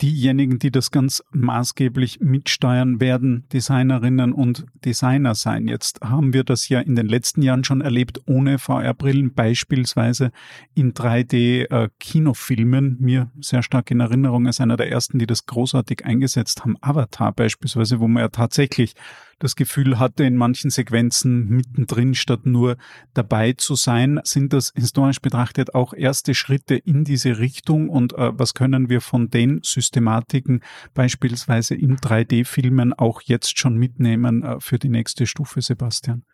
Diejenigen, die das ganz maßgeblich mitsteuern werden, Designerinnen und Designer sein. Jetzt haben wir das ja in den letzten Jahren schon erlebt, ohne VR-Brillen, beispielsweise in 3D-Kinofilmen. Äh, Mir sehr stark in Erinnerung als einer der ersten, die das großartig eingesetzt haben. Avatar beispielsweise, wo man ja tatsächlich das Gefühl hatte, in manchen Sequenzen mittendrin statt nur dabei zu sein. Sind das historisch betrachtet auch erste Schritte in diese Richtung und äh, was können wir von den Systematiken beispielsweise in 3D-Filmen auch jetzt schon mitnehmen äh, für die nächste Stufe, Sebastian?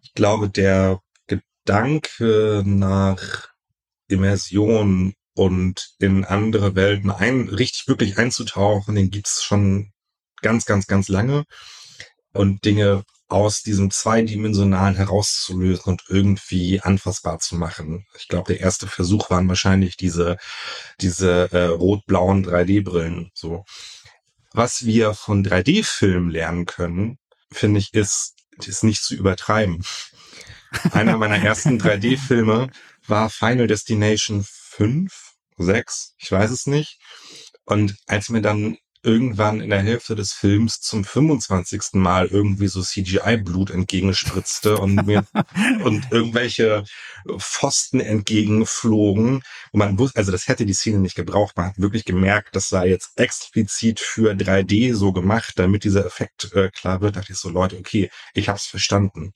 Ich glaube, der Gedanke nach Immersion und in andere Welten ein, richtig wirklich einzutauchen, den gibt's schon ganz, ganz, ganz lange und Dinge aus diesem zweidimensionalen herauszulösen und irgendwie anfassbar zu machen. Ich glaube, der erste Versuch waren wahrscheinlich diese, diese äh, rot-blauen 3D-Brillen. So. Was wir von 3D-Filmen lernen können, finde ich, ist, ist nicht zu übertreiben. Einer meiner ersten 3D-Filme war Final Destination 5, 6, ich weiß es nicht. Und als mir dann irgendwann in der Hälfte des Films zum 25. Mal irgendwie so CGI-Blut entgegenspritzte und mir und irgendwelche Pfosten entgegenflogen. Und man wusste, also das hätte die Szene nicht gebraucht. Man hat wirklich gemerkt, das sei jetzt explizit für 3D so gemacht, damit dieser Effekt äh, klar wird. Da dachte ich so, Leute, okay, ich hab's verstanden.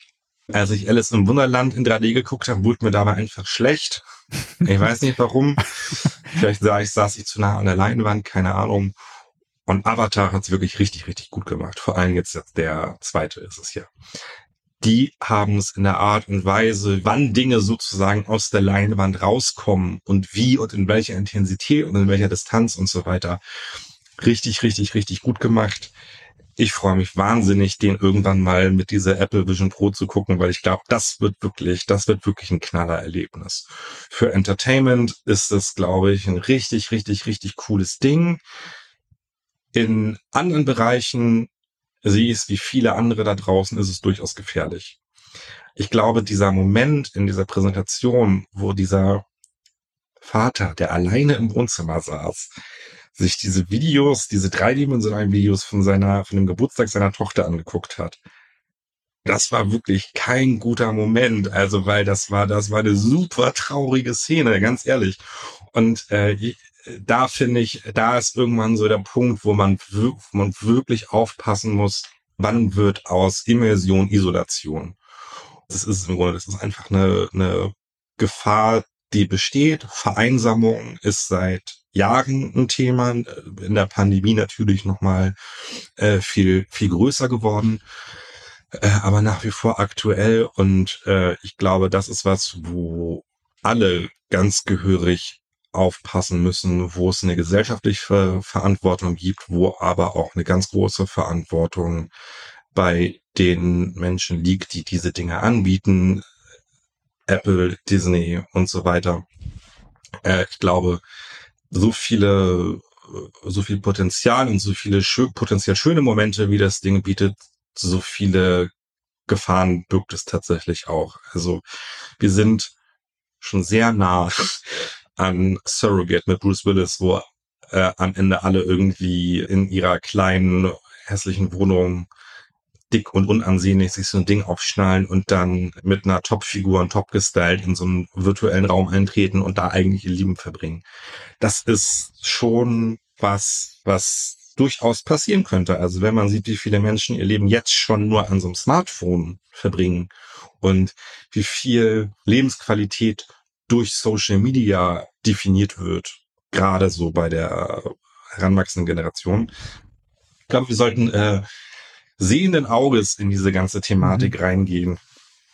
Als ich Alice im Wunderland in 3D geguckt habe, wurde mir dabei einfach schlecht. Ich weiß nicht warum. Vielleicht sah ich, saß ich zu nah an der Leinwand, keine Ahnung. Und Avatar hat es wirklich richtig, richtig gut gemacht. Vor allem jetzt der zweite ist es ja. Die haben es in der Art und Weise, wann Dinge sozusagen aus der Leinwand rauskommen und wie und in welcher Intensität und in welcher Distanz und so weiter. Richtig, richtig, richtig gut gemacht. Ich freue mich wahnsinnig, den irgendwann mal mit dieser Apple Vision Pro zu gucken, weil ich glaube, das wird wirklich, das wird wirklich ein Knallererlebnis. Für Entertainment ist es, glaube ich, ein richtig, richtig, richtig cooles Ding in anderen Bereichen sie ist wie viele andere da draußen, ist es durchaus gefährlich. Ich glaube, dieser Moment in dieser Präsentation, wo dieser Vater, der alleine im Wohnzimmer saß, sich diese Videos, diese dreidimensionalen Videos von seiner, von dem Geburtstag seiner Tochter angeguckt hat. Das war wirklich kein guter Moment. Also, weil das war, das war eine super traurige Szene, ganz ehrlich. Und äh, da finde ich, da ist irgendwann so der Punkt, wo man, wo man wirklich aufpassen muss, wann wird aus Immersion Isolation. Das ist im Grunde, das ist einfach eine, eine Gefahr, die besteht. Vereinsamung ist seit Jahren ein Thema, in der Pandemie natürlich nochmal äh, viel, viel größer geworden, äh, aber nach wie vor aktuell. Und äh, ich glaube, das ist was, wo alle ganz gehörig aufpassen müssen, wo es eine gesellschaftliche Verantwortung gibt, wo aber auch eine ganz große Verantwortung bei den Menschen liegt, die diese Dinge anbieten, Apple, Disney und so weiter. Äh, ich glaube, so viele, so viel Potenzial und so viele schö potenziell schöne Momente, wie das Ding bietet, so viele Gefahren birgt es tatsächlich auch. Also wir sind schon sehr nah an Surrogate mit Bruce Willis, wo äh, am Ende alle irgendwie in ihrer kleinen, hässlichen Wohnung dick und unansehnlich sich so ein Ding aufschnallen und dann mit einer Top-Figur und top gestylt in so einen virtuellen Raum eintreten und da eigentlich ihr Leben verbringen. Das ist schon was, was durchaus passieren könnte. Also wenn man sieht, wie viele Menschen ihr Leben jetzt schon nur an so einem Smartphone verbringen und wie viel Lebensqualität durch Social Media definiert wird, gerade so bei der heranwachsenden Generation, glaube, wir sollten äh, sehenden Auges in diese ganze Thematik mhm. reingehen.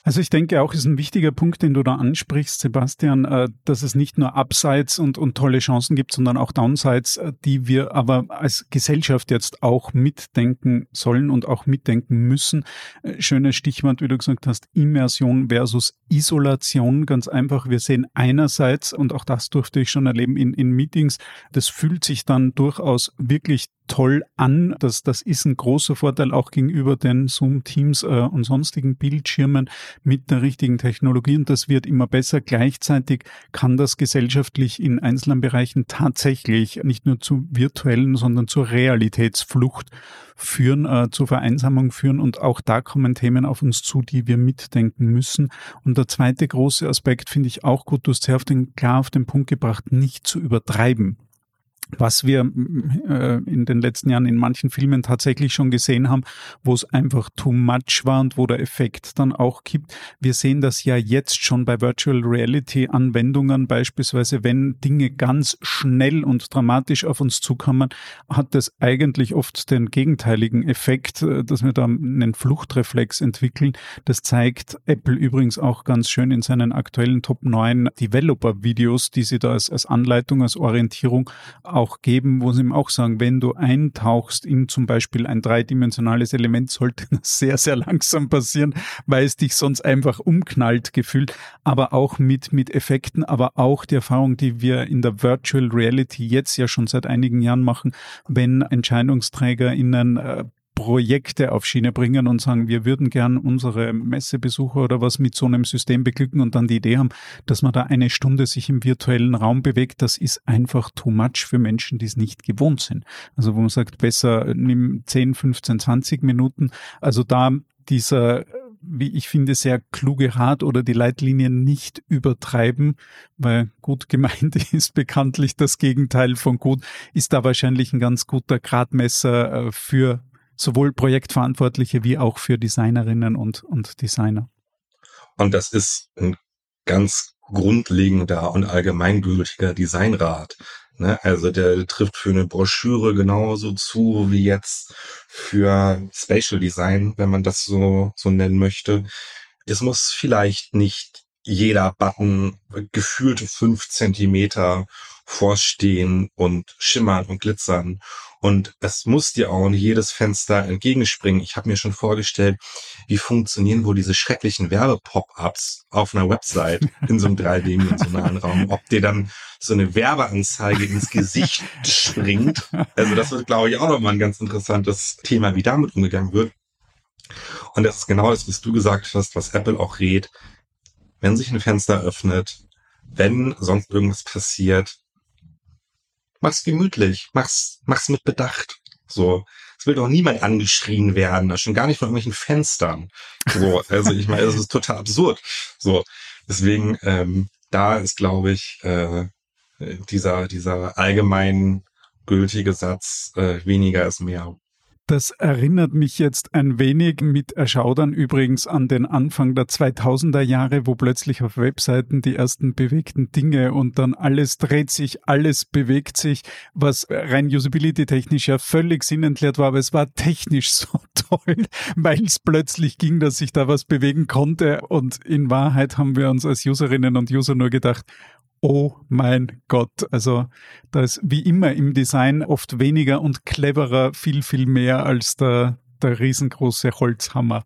Also ich denke auch, ist ein wichtiger Punkt, den du da ansprichst, Sebastian, äh, dass es nicht nur Upsides und, und tolle Chancen gibt, sondern auch Downsides, äh, die wir aber als Gesellschaft jetzt auch mitdenken sollen und auch mitdenken müssen. Äh, schönes Stichwort, wie du gesagt hast, Immersion versus Isolation. Ganz einfach, wir sehen einerseits, und auch das durfte ich schon erleben in, in Meetings, das fühlt sich dann durchaus wirklich toll an. Das, das ist ein großer Vorteil auch gegenüber den Zoom-Teams äh, und sonstigen Bildschirmen mit der richtigen Technologie und das wird immer besser. Gleichzeitig kann das gesellschaftlich in einzelnen Bereichen tatsächlich nicht nur zu virtuellen, sondern zur Realitätsflucht führen, äh, zur Vereinsamung führen und auch da kommen Themen auf uns zu, die wir mitdenken müssen. Und der zweite große Aspekt finde ich auch gut, du hast sehr auf den, klar auf den Punkt gebracht, nicht zu übertreiben was wir äh, in den letzten Jahren in manchen Filmen tatsächlich schon gesehen haben, wo es einfach too much war und wo der Effekt dann auch gibt. Wir sehen das ja jetzt schon bei Virtual Reality Anwendungen, beispielsweise wenn Dinge ganz schnell und dramatisch auf uns zukommen, hat das eigentlich oft den gegenteiligen Effekt, äh, dass wir da einen Fluchtreflex entwickeln. Das zeigt Apple übrigens auch ganz schön in seinen aktuellen Top 9 Developer Videos, die sie da als, als Anleitung, als Orientierung auch geben, wo sie ihm auch sagen, wenn du eintauchst in zum Beispiel ein dreidimensionales Element, sollte das sehr, sehr langsam passieren, weil es dich sonst einfach umknallt gefühlt, aber auch mit, mit Effekten, aber auch die Erfahrung, die wir in der Virtual Reality jetzt ja schon seit einigen Jahren machen, wenn EntscheidungsträgerInnen äh, Projekte auf Schiene bringen und sagen, wir würden gern unsere Messebesucher oder was mit so einem System beglücken und dann die Idee haben, dass man da eine Stunde sich im virtuellen Raum bewegt, das ist einfach too much für Menschen, die es nicht gewohnt sind. Also wo man sagt, besser nimm 10, 15, 20 Minuten. Also da dieser wie ich finde, sehr kluge Rat oder die Leitlinien nicht übertreiben, weil gut gemeint ist bekanntlich das Gegenteil von gut, ist da wahrscheinlich ein ganz guter Gradmesser äh, für sowohl Projektverantwortliche wie auch für Designerinnen und, und Designer. Und das ist ein ganz grundlegender und allgemeingültiger Designrat. Ne? Also der trifft für eine Broschüre genauso zu wie jetzt für Spatial Design, wenn man das so, so nennen möchte. Es muss vielleicht nicht jeder Button gefühlte fünf Zentimeter vorstehen und schimmern und glitzern und es muss dir auch in jedes Fenster entgegenspringen. Ich habe mir schon vorgestellt, wie funktionieren wohl diese schrecklichen Werbe-Pop-ups auf einer Website in so einem dreidimensionalen Raum. Ob dir dann so eine Werbeanzeige ins Gesicht springt. Also das wird, glaube ich, auch nochmal ein ganz interessantes Thema, wie damit umgegangen wird. Und das ist genau das, was du gesagt hast, was Apple auch rät. Wenn sich ein Fenster öffnet, wenn sonst irgendwas passiert, mach's gemütlich, mach's, mach's mit Bedacht. So, es will doch niemand angeschrien werden, schon gar nicht von irgendwelchen Fenstern. So, also ich meine, das ist total absurd. So, deswegen, ähm, da ist, glaube ich, äh, dieser, dieser allgemein gültige Satz, äh, weniger ist mehr. Das erinnert mich jetzt ein wenig mit Erschaudern übrigens an den Anfang der 2000er Jahre, wo plötzlich auf Webseiten die ersten bewegten Dinge und dann alles dreht sich, alles bewegt sich, was rein usability-technisch ja völlig sinnentleert war, aber es war technisch so toll, weil es plötzlich ging, dass sich da was bewegen konnte. Und in Wahrheit haben wir uns als Userinnen und User nur gedacht, Oh mein Gott. Also da ist wie immer im Design oft weniger und cleverer viel, viel mehr als der, der riesengroße Holzhammer.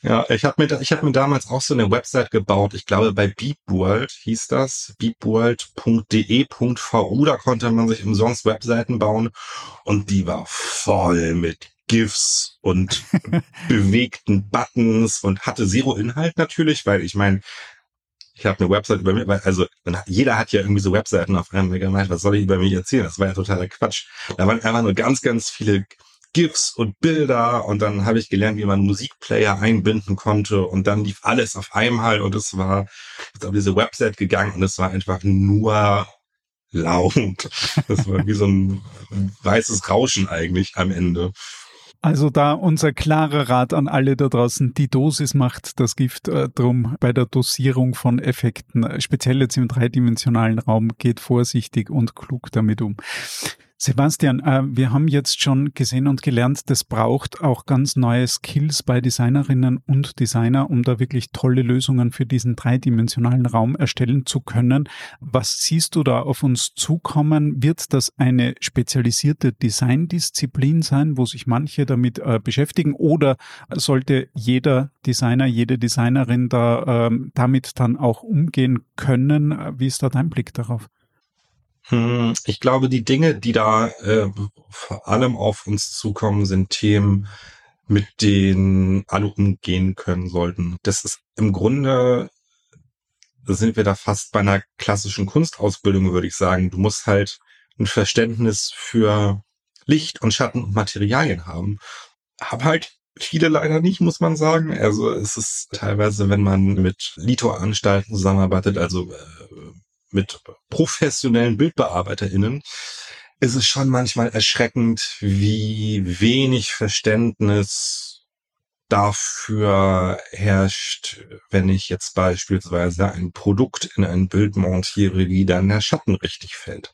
Ja, ich habe mir, ich hab mir damals auch so eine Website gebaut. Ich glaube, bei Beepworld hieß das, beepworld.de.vu, da konnte man sich umsonst Webseiten bauen und die war voll mit GIFs und bewegten Buttons und hatte zero Inhalt natürlich, weil ich meine, ich habe eine Website über mich, also jeder hat ja irgendwie so Webseiten auf einem gemeint, was soll ich über mich erzählen? Das war ja totaler Quatsch. Da waren einfach nur ganz, ganz viele GIFs und Bilder und dann habe ich gelernt, wie man Musikplayer einbinden konnte und dann lief alles auf einmal und es war jetzt auf diese Website gegangen und es war einfach nur laut. Das war wie so ein weißes Rauschen eigentlich am Ende. Also da unser klarer Rat an alle da draußen, die Dosis macht das Gift äh, drum bei der Dosierung von Effekten, speziell jetzt im dreidimensionalen Raum, geht vorsichtig und klug damit um. Sebastian, äh, wir haben jetzt schon gesehen und gelernt, das braucht auch ganz neue Skills bei Designerinnen und Designer, um da wirklich tolle Lösungen für diesen dreidimensionalen Raum erstellen zu können. Was siehst du da auf uns zukommen? Wird das eine spezialisierte Designdisziplin sein, wo sich manche damit äh, beschäftigen? Oder sollte jeder Designer, jede Designerin da ähm, damit dann auch umgehen können? Wie ist da dein Blick darauf? Hm, ich glaube, die Dinge, die da äh, vor allem auf uns zukommen, sind Themen, mit denen alle umgehen können sollten. Das ist im Grunde, sind wir da fast bei einer klassischen Kunstausbildung, würde ich sagen. Du musst halt ein Verständnis für Licht und Schatten und Materialien haben. Hab halt viele leider nicht, muss man sagen. Also es ist teilweise, wenn man mit Lito-Anstalten zusammenarbeitet, also äh, mit professionellen BildbearbeiterInnen, ist es schon manchmal erschreckend, wie wenig Verständnis dafür herrscht, wenn ich jetzt beispielsweise ein Produkt in ein Bild montiere, wie dann der Schatten richtig fällt.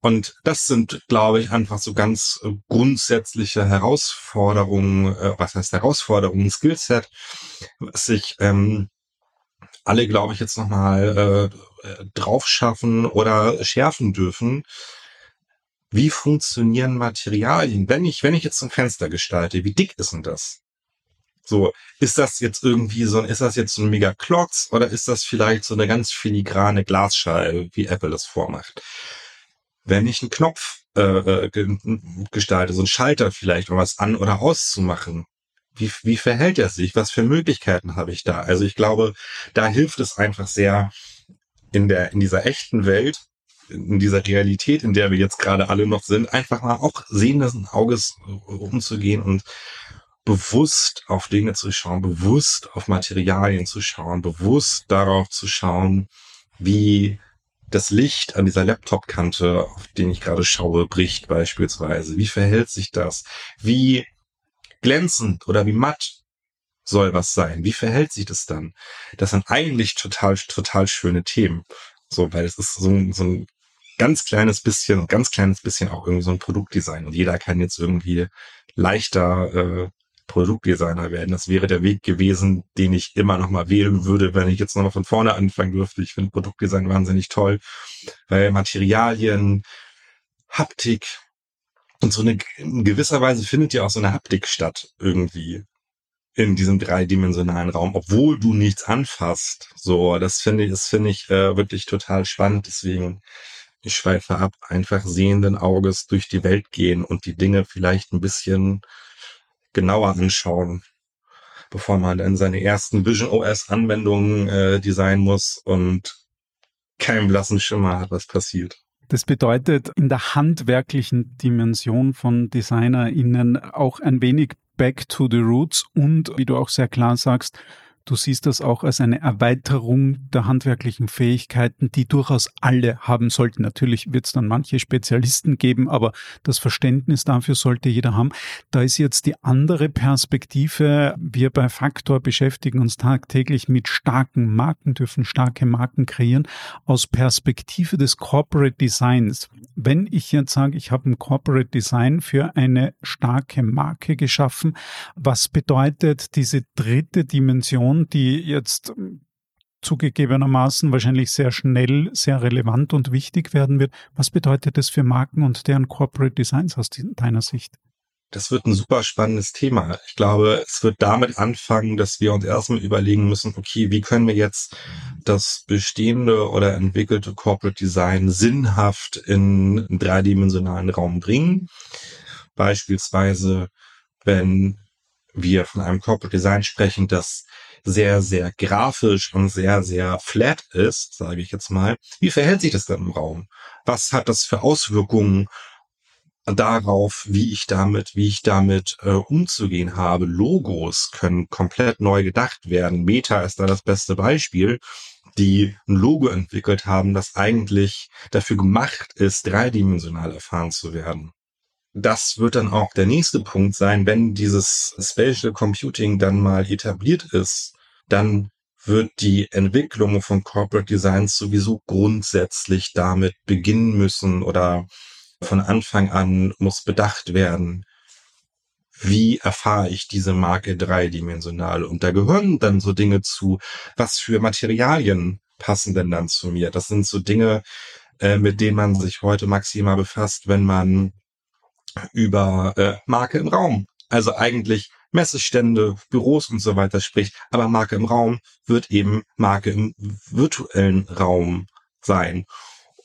Und das sind, glaube ich, einfach so ganz grundsätzliche Herausforderungen, äh, was heißt Herausforderungen, Skillset, was sich ähm, alle, glaube ich, jetzt nochmal äh, äh, drauf schaffen oder schärfen dürfen. Wie funktionieren Materialien? Wenn ich, wenn ich jetzt ein Fenster gestalte, wie dick ist denn das? So, ist das jetzt irgendwie so, ist das jetzt so ein mega Klotz oder ist das vielleicht so eine ganz filigrane Glasscheibe, wie Apple das vormacht? Wenn ich einen Knopf äh, äh gestalte, so ein Schalter vielleicht, um was an- oder auszumachen, wie, wie verhält er sich? Was für Möglichkeiten habe ich da? Also ich glaube, da hilft es einfach sehr in der, in dieser echten Welt, in dieser Realität, in der wir jetzt gerade alle noch sind, einfach mal auch sehenden Auges umzugehen und bewusst auf Dinge zu schauen, bewusst auf Materialien zu schauen, bewusst darauf zu schauen, wie das Licht an dieser Laptop-Kante, auf den ich gerade schaue, bricht beispielsweise. Wie verhält sich das? Wie glänzend oder wie matt soll was sein? Wie verhält sich das dann? Das sind eigentlich total, total schöne Themen. So, weil es ist so, ein, so ein ganz kleines bisschen, ganz kleines bisschen auch irgendwie so ein Produktdesign und jeder kann jetzt irgendwie leichter äh, Produktdesigner werden. Das wäre der Weg gewesen, den ich immer noch mal wählen würde, wenn ich jetzt noch mal von vorne anfangen dürfte. Ich finde Produktdesign wahnsinnig toll, weil Materialien, Haptik, und so eine, in gewisser Weise findet ja auch so eine Haptik statt irgendwie in diesem dreidimensionalen Raum, obwohl du nichts anfasst. So, das finde ich, das finde ich äh, wirklich total spannend. Deswegen, ich schweife ab, einfach sehenden Auges durch die Welt gehen und die Dinge vielleicht ein bisschen genauer anschauen, bevor man dann seine ersten Vision OS Anwendungen äh, designen muss und keinen blassen Schimmer hat, was passiert. Das bedeutet in der handwerklichen Dimension von DesignerInnen auch ein wenig back to the roots und, wie du auch sehr klar sagst, Du siehst das auch als eine Erweiterung der handwerklichen Fähigkeiten, die durchaus alle haben sollten. Natürlich wird es dann manche Spezialisten geben, aber das Verständnis dafür sollte jeder haben. Da ist jetzt die andere Perspektive. Wir bei Faktor beschäftigen uns tagtäglich mit starken Marken, dürfen starke Marken kreieren aus Perspektive des Corporate Designs. Wenn ich jetzt sage, ich habe ein Corporate Design für eine starke Marke geschaffen, was bedeutet diese dritte Dimension Diskussion, die jetzt zugegebenermaßen wahrscheinlich sehr schnell sehr relevant und wichtig werden wird. Was bedeutet das für Marken und deren Corporate Designs aus deiner Sicht? Das wird ein super spannendes Thema. Ich glaube, es wird damit anfangen, dass wir uns erstmal überlegen müssen, okay, wie können wir jetzt das bestehende oder entwickelte Corporate Design sinnhaft in einen dreidimensionalen Raum bringen? Beispielsweise, wenn wir von einem Corporate Design sprechen, das sehr, sehr grafisch und sehr, sehr flat ist, sage ich jetzt mal, wie verhält sich das denn im Raum? Was hat das für Auswirkungen darauf, wie ich damit, wie ich damit äh, umzugehen habe? Logos können komplett neu gedacht werden. Meta ist da das beste Beispiel die ein Logo entwickelt haben, das eigentlich dafür gemacht ist, dreidimensional erfahren zu werden. Das wird dann auch der nächste Punkt sein, wenn dieses Spatial Computing dann mal etabliert ist, dann wird die Entwicklung von Corporate Designs sowieso grundsätzlich damit beginnen müssen oder von Anfang an muss bedacht werden, wie erfahre ich diese Marke dreidimensional? Und da gehören dann so Dinge zu, was für Materialien passen denn dann zu mir? Das sind so Dinge, äh, mit denen man sich heute maximal befasst, wenn man über äh, Marke im Raum, also eigentlich Messestände, Büros und so weiter spricht, aber Marke im Raum wird eben Marke im virtuellen Raum sein.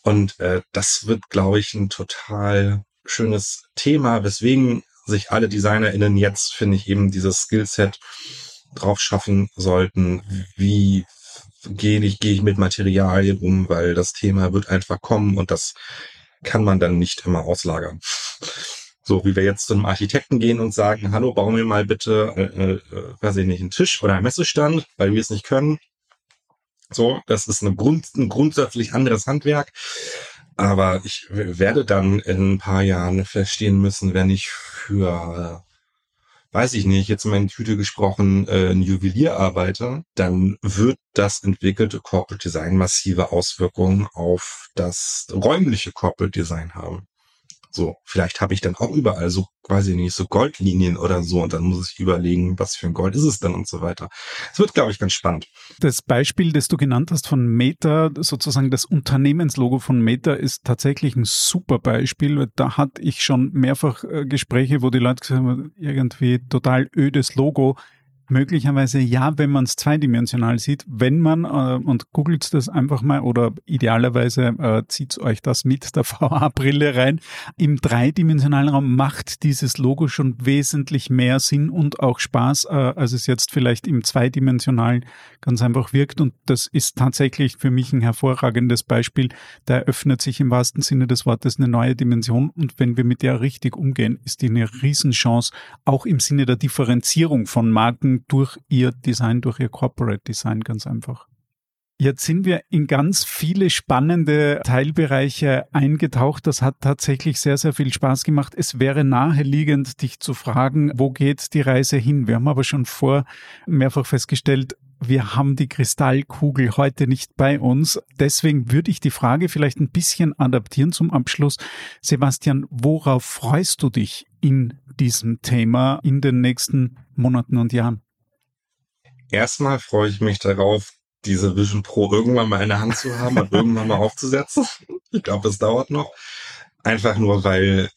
Und äh, das wird, glaube ich, ein total schönes Thema, weswegen sich alle DesignerInnen jetzt, finde ich, eben dieses Skillset drauf schaffen sollten. Wie gehe ich, gehe ich mit Materialien um, weil das Thema wird einfach kommen und das kann man dann nicht immer auslagern. So wie wir jetzt zu einem Architekten gehen und sagen, hallo, bauen wir mal bitte, äh, äh, weiß ich nicht, einen Tisch oder einen Messestand, weil wir es nicht können. So, das ist eine Grund, ein grundsätzlich anderes Handwerk. Aber ich werde dann in ein paar Jahren verstehen müssen, wenn ich für, weiß ich nicht, jetzt in Tüte gesprochen, äh, ein Juwelier arbeite, dann wird das entwickelte Corporate Design massive Auswirkungen auf das räumliche Corporate Design haben. So, vielleicht habe ich dann auch überall so quasi nicht so Goldlinien oder so und dann muss ich überlegen, was für ein Gold ist es denn und so weiter. Es wird, glaube ich, ganz spannend. Das Beispiel, das du genannt hast von Meta, sozusagen das Unternehmenslogo von Meta ist tatsächlich ein super Beispiel. Da hatte ich schon mehrfach äh, Gespräche, wo die Leute gesagt haben, irgendwie total ödes Logo Möglicherweise ja, wenn man es zweidimensional sieht. Wenn man, äh, und googelt das einfach mal oder idealerweise äh, zieht euch das mit der VA-Brille rein, im dreidimensionalen Raum macht dieses Logo schon wesentlich mehr Sinn und auch Spaß, äh, als es jetzt vielleicht im zweidimensionalen ganz einfach wirkt. Und das ist tatsächlich für mich ein hervorragendes Beispiel. Da eröffnet sich im wahrsten Sinne des Wortes eine neue Dimension. Und wenn wir mit der richtig umgehen, ist die eine Riesenchance, auch im Sinne der Differenzierung von Marken durch ihr Design, durch ihr Corporate Design ganz einfach. Jetzt sind wir in ganz viele spannende Teilbereiche eingetaucht. Das hat tatsächlich sehr, sehr viel Spaß gemacht. Es wäre naheliegend, dich zu fragen, wo geht die Reise hin? Wir haben aber schon vor mehrfach festgestellt, wir haben die Kristallkugel heute nicht bei uns. Deswegen würde ich die Frage vielleicht ein bisschen adaptieren zum Abschluss. Sebastian, worauf freust du dich in diesem Thema in den nächsten Monaten und Jahren? Erstmal freue ich mich darauf, diese Vision Pro irgendwann mal in der Hand zu haben und irgendwann mal aufzusetzen. Ich glaube, das dauert noch. Einfach nur, weil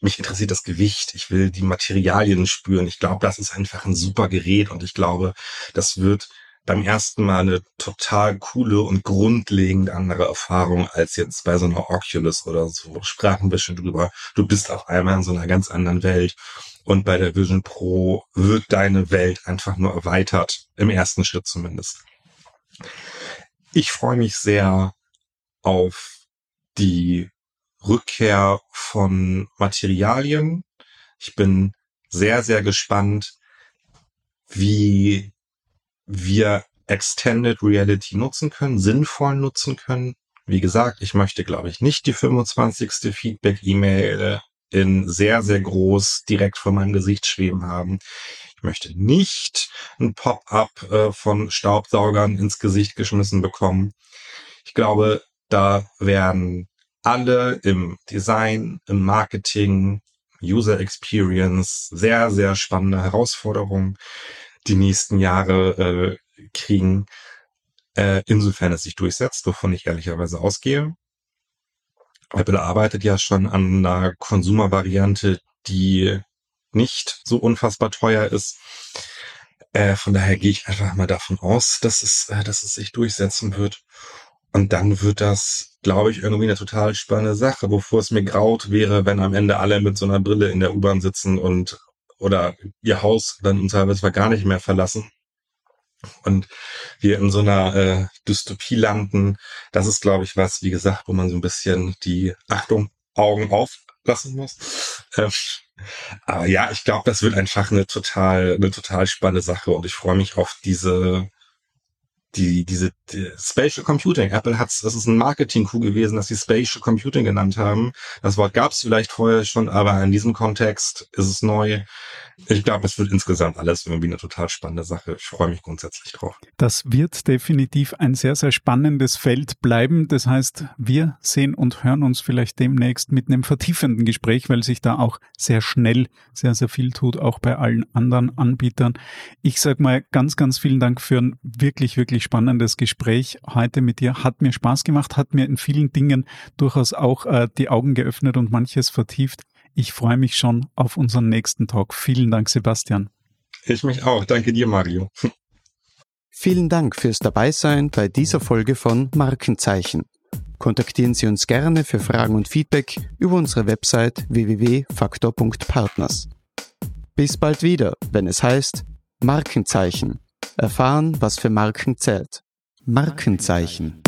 mich interessiert das Gewicht. Ich will die Materialien spüren. Ich glaube, das ist einfach ein super Gerät und ich glaube, das wird beim ersten Mal eine total coole und grundlegend andere Erfahrung als jetzt bei so einer Oculus oder so. Sprachen wir schon drüber. Du bist auf einmal in so einer ganz anderen Welt. Und bei der Vision Pro wird deine Welt einfach nur erweitert, im ersten Schritt zumindest. Ich freue mich sehr auf die Rückkehr von Materialien. Ich bin sehr, sehr gespannt, wie wir Extended Reality nutzen können, sinnvoll nutzen können. Wie gesagt, ich möchte, glaube ich, nicht die 25. Feedback-E-Mail in sehr, sehr groß direkt vor meinem Gesicht schweben haben. Ich möchte nicht ein Pop-up äh, von Staubsaugern ins Gesicht geschmissen bekommen. Ich glaube, da werden alle im Design, im Marketing, User Experience sehr, sehr spannende Herausforderungen die nächsten Jahre äh, kriegen, äh, insofern es sich durchsetzt, wovon ich ehrlicherweise ausgehe. Apple arbeitet ja schon an einer Konsumervariante, die nicht so unfassbar teuer ist. Äh, von daher gehe ich einfach mal davon aus, dass es, äh, dass es sich durchsetzen wird. Und dann wird das, glaube ich, irgendwie eine total spannende Sache, bevor es mir graut wäre, wenn am Ende alle mit so einer Brille in der U-Bahn sitzen und oder ihr Haus dann im Zweifelsfall gar nicht mehr verlassen und wir in so einer äh, Dystopie landen, das ist, glaube ich, was, wie gesagt, wo man so ein bisschen die Achtung, Augen auflassen muss. Ähm, aber ja, ich glaube, das wird einfach eine total, eine total spannende Sache und ich freue mich auf diese die, diese die Spatial Computing. Apple hat's, das ist ein Marketing-Coup gewesen, dass sie Spatial Computing genannt haben. Das Wort gab es vielleicht vorher schon, aber in diesem Kontext ist es neu. Ich glaube, es wird insgesamt alles irgendwie eine total spannende Sache. Ich freue mich grundsätzlich drauf. Das wird definitiv ein sehr, sehr spannendes Feld bleiben. Das heißt, wir sehen und hören uns vielleicht demnächst mit einem vertiefenden Gespräch, weil sich da auch sehr schnell sehr, sehr viel tut, auch bei allen anderen Anbietern. Ich sage mal ganz, ganz vielen Dank für ein wirklich, wirklich spannendes Gespräch heute mit dir. Hat mir Spaß gemacht, hat mir in vielen Dingen durchaus auch äh, die Augen geöffnet und manches vertieft. Ich freue mich schon auf unseren nächsten Talk. Vielen Dank, Sebastian. Ich mich auch. Danke dir, Mario. Vielen Dank fürs Dabeisein bei dieser Folge von Markenzeichen. Kontaktieren Sie uns gerne für Fragen und Feedback über unsere Website www.faktor.partners. Bis bald wieder, wenn es heißt Markenzeichen. Erfahren, was für Marken zählt. Markenzeichen.